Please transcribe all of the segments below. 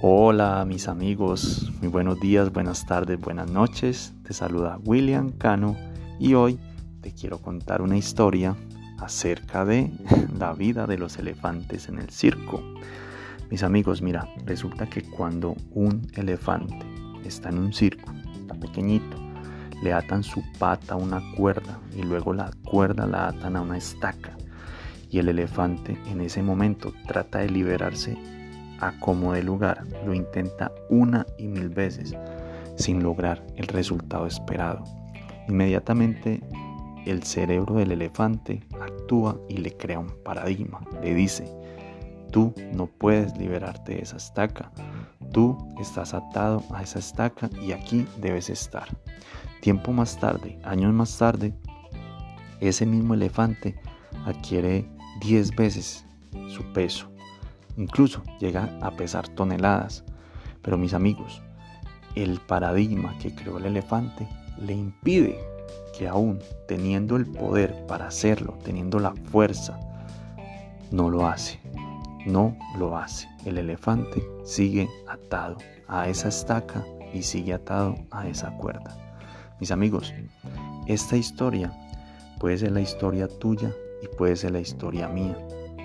Hola mis amigos, muy buenos días, buenas tardes, buenas noches. Te saluda William Cano y hoy te quiero contar una historia acerca de la vida de los elefantes en el circo. Mis amigos, mira, resulta que cuando un elefante está en un circo, está pequeñito, le atan su pata a una cuerda y luego la cuerda la atan a una estaca y el elefante en ese momento trata de liberarse a como de lugar, lo intenta una y mil veces sin lograr el resultado esperado. Inmediatamente el cerebro del elefante actúa y le crea un paradigma. Le dice, tú no puedes liberarte de esa estaca, tú estás atado a esa estaca y aquí debes estar. Tiempo más tarde, años más tarde, ese mismo elefante adquiere 10 veces su peso Incluso llega a pesar toneladas. Pero mis amigos, el paradigma que creó el elefante le impide que aún teniendo el poder para hacerlo, teniendo la fuerza, no lo hace. No lo hace. El elefante sigue atado a esa estaca y sigue atado a esa cuerda. Mis amigos, esta historia puede ser la historia tuya y puede ser la historia mía.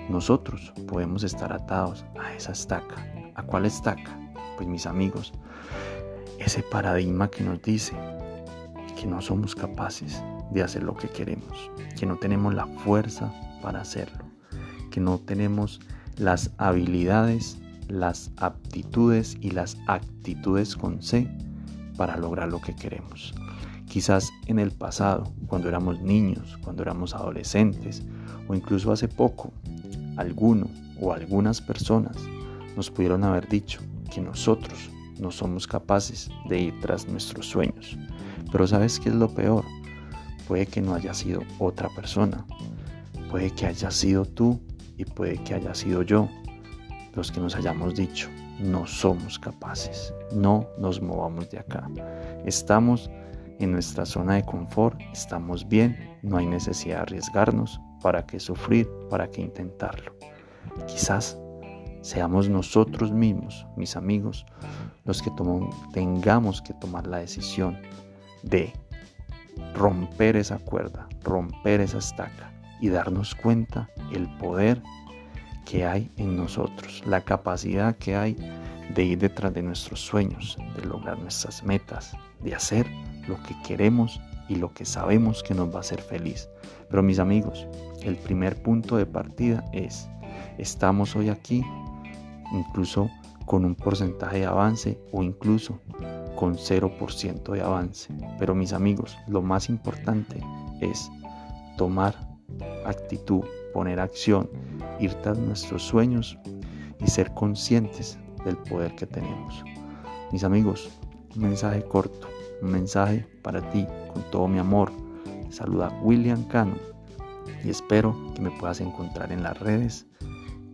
Nosotros podemos estar atados a esa estaca. ¿A cuál estaca? Pues mis amigos, ese paradigma que nos dice que no somos capaces de hacer lo que queremos, que no tenemos la fuerza para hacerlo, que no tenemos las habilidades, las aptitudes y las actitudes con C para lograr lo que queremos. Quizás en el pasado, cuando éramos niños, cuando éramos adolescentes o incluso hace poco, alguno o algunas personas nos pudieron haber dicho que nosotros no somos capaces de ir tras nuestros sueños. Pero ¿sabes qué es lo peor? Puede que no haya sido otra persona. Puede que haya sido tú y puede que haya sido yo los que nos hayamos dicho, no somos capaces, no nos movamos de acá. Estamos en nuestra zona de confort, estamos bien, no hay necesidad de arriesgarnos, para qué sufrir, para qué intentarlo. Quizás seamos nosotros mismos, mis amigos, los que tengamos que tomar la decisión de romper esa cuerda, romper esa estaca y darnos cuenta el poder que hay en nosotros, la capacidad que hay de ir detrás de nuestros sueños, de lograr nuestras metas, de hacer lo que queremos y lo que sabemos que nos va a hacer feliz. Pero mis amigos, el primer punto de partida es, estamos hoy aquí, incluso con un porcentaje de avance o incluso con 0% de avance. Pero mis amigos, lo más importante es tomar actitud, poner acción, ir tras nuestros sueños y ser conscientes del poder que tenemos. Mis amigos, un mensaje corto, un mensaje para ti con todo mi amor. Saluda William Cano y espero que me puedas encontrar en las redes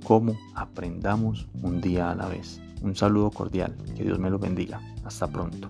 como aprendamos un día a la vez. Un saludo cordial, que Dios me lo bendiga. Hasta pronto.